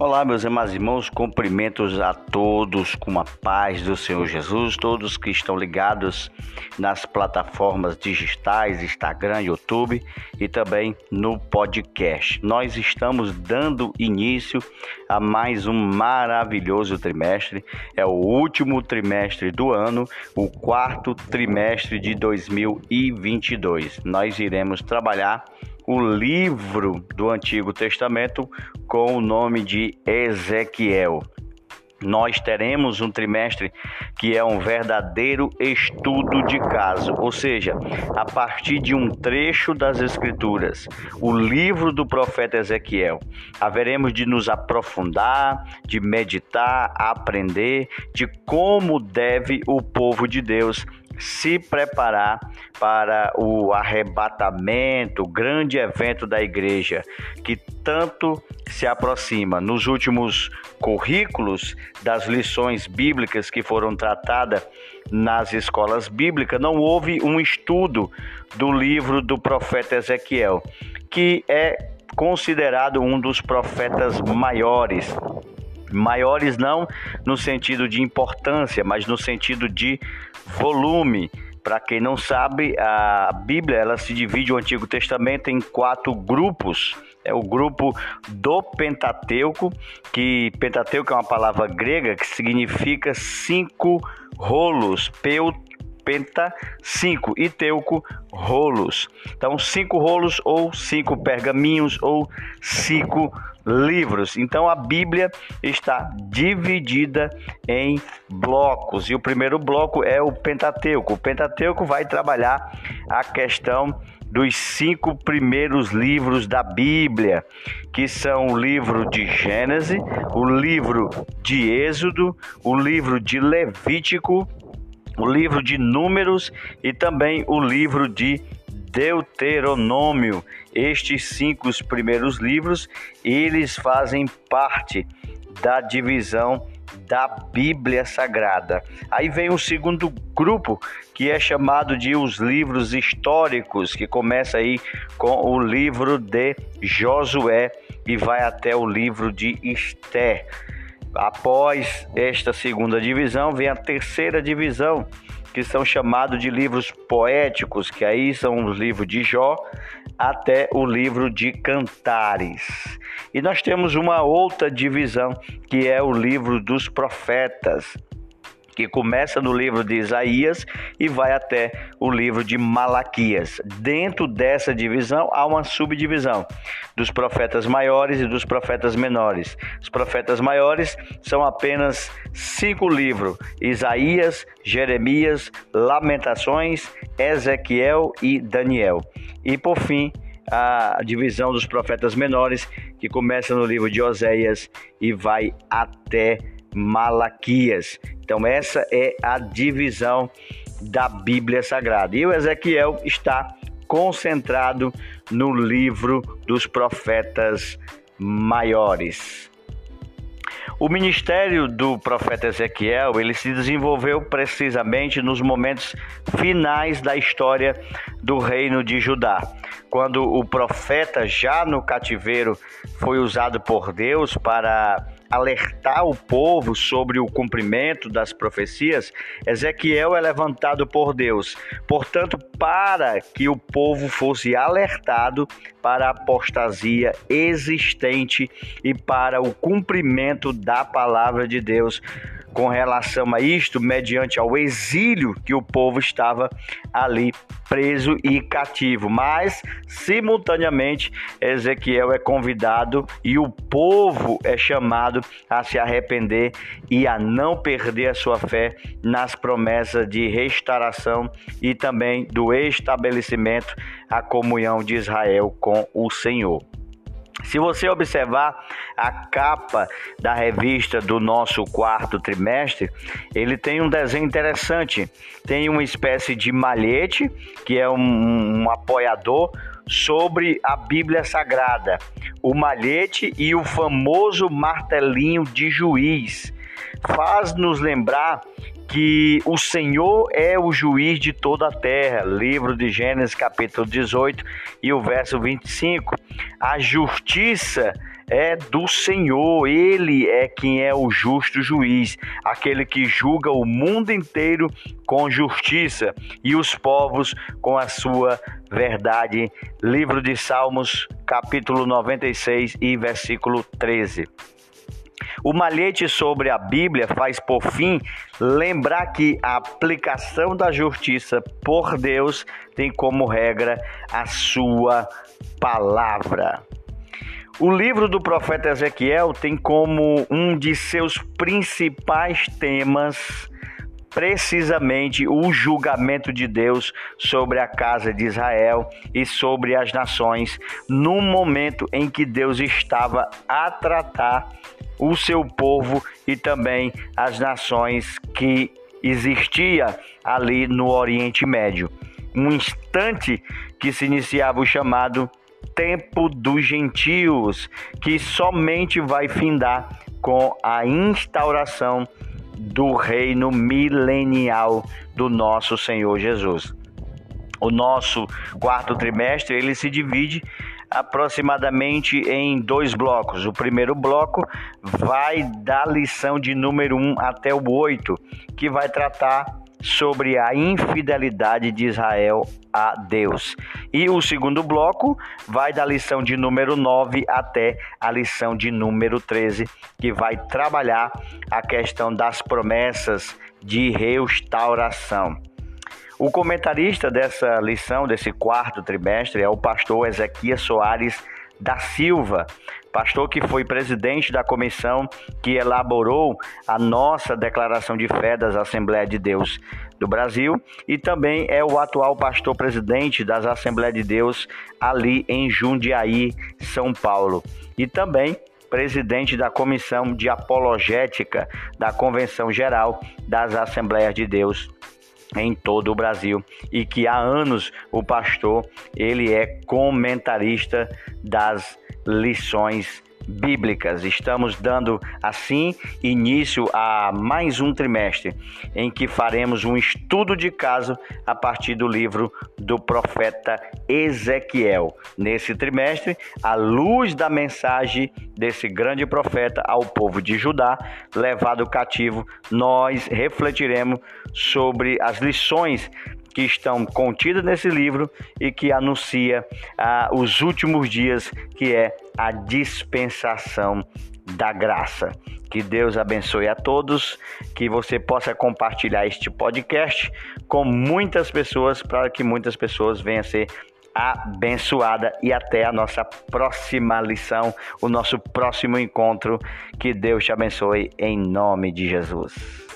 Olá, meus amados irmãos, cumprimentos a todos com a paz do Senhor Jesus, todos que estão ligados nas plataformas digitais, Instagram, YouTube e também no podcast. Nós estamos dando início a mais um maravilhoso trimestre, é o último trimestre do ano, o quarto trimestre de 2022. Nós iremos trabalhar o livro do Antigo Testamento com o nome de Ezequiel. Nós teremos um trimestre que é um verdadeiro estudo de caso, ou seja, a partir de um trecho das Escrituras, o livro do profeta Ezequiel, haveremos de nos aprofundar, de meditar, aprender de como deve o povo de Deus se preparar para o arrebatamento, o grande evento da igreja que tanto se aproxima. Nos últimos currículos das lições bíblicas que foram tratadas nas escolas bíblicas, não houve um estudo do livro do profeta Ezequiel, que é considerado um dos profetas maiores Maiores não no sentido de importância, mas no sentido de volume. Para quem não sabe, a Bíblia ela se divide o Antigo Testamento em quatro grupos. É o grupo do Pentateuco, que Pentateuco é uma palavra grega que significa cinco rolos, peu, penta, cinco e teuco, rolos. Então, cinco rolos ou cinco pergaminhos ou cinco livros. Então a Bíblia está dividida em blocos e o primeiro bloco é o Pentateuco. O Pentateuco vai trabalhar a questão dos cinco primeiros livros da Bíblia, que são o livro de Gênesis, o livro de Êxodo, o livro de Levítico, o livro de Números e também o livro de Deuteronômio. Estes cinco primeiros livros, eles fazem parte da divisão da Bíblia Sagrada. Aí vem o segundo grupo, que é chamado de os livros históricos, que começa aí com o livro de Josué e vai até o livro de Esther. Após esta segunda divisão, vem a terceira divisão, que são chamados de livros poéticos, que aí são os livros de Jó até o livro de Cantares. E nós temos uma outra divisão, que é o livro dos profetas que começa no livro de Isaías e vai até o livro de Malaquias. Dentro dessa divisão há uma subdivisão dos profetas maiores e dos profetas menores. Os profetas maiores são apenas cinco livros: Isaías, Jeremias, Lamentações, Ezequiel e Daniel. E por fim, a divisão dos profetas menores, que começa no livro de Oséias e vai até Malaquias. Então, essa é a divisão da Bíblia Sagrada. E o Ezequiel está concentrado no livro dos profetas maiores. O ministério do profeta Ezequiel, ele se desenvolveu precisamente nos momentos finais da história do reino de Judá, quando o profeta já no cativeiro foi usado por Deus para alertar o povo sobre o cumprimento das profecias, Ezequiel é levantado por Deus. Portanto, para que o povo fosse alertado para a apostasia existente e para o cumprimento da palavra de Deus com relação a isto, mediante ao exílio que o povo estava ali preso e cativo. Mas, simultaneamente, Ezequiel é convidado e o povo é chamado a se arrepender e a não perder a sua fé nas promessas de restauração e também do estabelecimento a comunhão de Israel com o Senhor. Se você observar a capa da revista do nosso quarto trimestre, ele tem um desenho interessante. Tem uma espécie de malhete, que é um, um apoiador sobre a Bíblia Sagrada, o malhete e o famoso martelinho de juiz. Faz nos lembrar que o Senhor é o juiz de toda a terra. Livro de Gênesis, capítulo 18 e o verso 25. A justiça é do Senhor, ele é quem é o justo juiz, aquele que julga o mundo inteiro com justiça e os povos com a sua verdade. Livro de Salmos, capítulo 96 e versículo 13. O malhete sobre a Bíblia faz, por fim, lembrar que a aplicação da justiça por Deus tem como regra a sua palavra. O livro do profeta Ezequiel tem como um de seus principais temas precisamente o julgamento de Deus sobre a casa de Israel e sobre as nações, no momento em que Deus estava a tratar o seu povo e também as nações que existia ali no Oriente Médio. Um instante que se iniciava o chamado tempo dos gentios, que somente vai findar com a instauração do reino milenial do nosso Senhor Jesus. O nosso quarto trimestre ele se divide aproximadamente em dois blocos. O primeiro bloco vai da lição de número 1 até o 8, que vai tratar sobre a infidelidade de Israel a Deus. E o segundo bloco vai da lição de número 9 até a lição de número 13, que vai trabalhar a questão das promessas de restauração. O comentarista dessa lição, desse quarto trimestre, é o pastor Ezequias Soares da Silva, pastor que foi presidente da comissão que elaborou a nossa declaração de fé das Assembleias de Deus do Brasil e também é o atual pastor presidente das Assembleias de Deus ali em Jundiaí, São Paulo. E também presidente da Comissão de Apologética da Convenção Geral das Assembleias de Deus em todo o Brasil. E que há anos o pastor ele é comentarista das lições bíblicas. Estamos dando assim início a mais um trimestre em que faremos um estudo de caso a partir do livro do profeta Ezequiel. Nesse trimestre, à luz da mensagem desse grande profeta ao povo de Judá, levado cativo, nós refletiremos sobre as lições que estão contidas nesse livro e que anuncia ah, os últimos dias, que é a dispensação da graça. Que Deus abençoe a todos, que você possa compartilhar este podcast com muitas pessoas, para que muitas pessoas venham a ser abençoada e até a nossa próxima lição, o nosso próximo encontro. Que Deus te abençoe em nome de Jesus.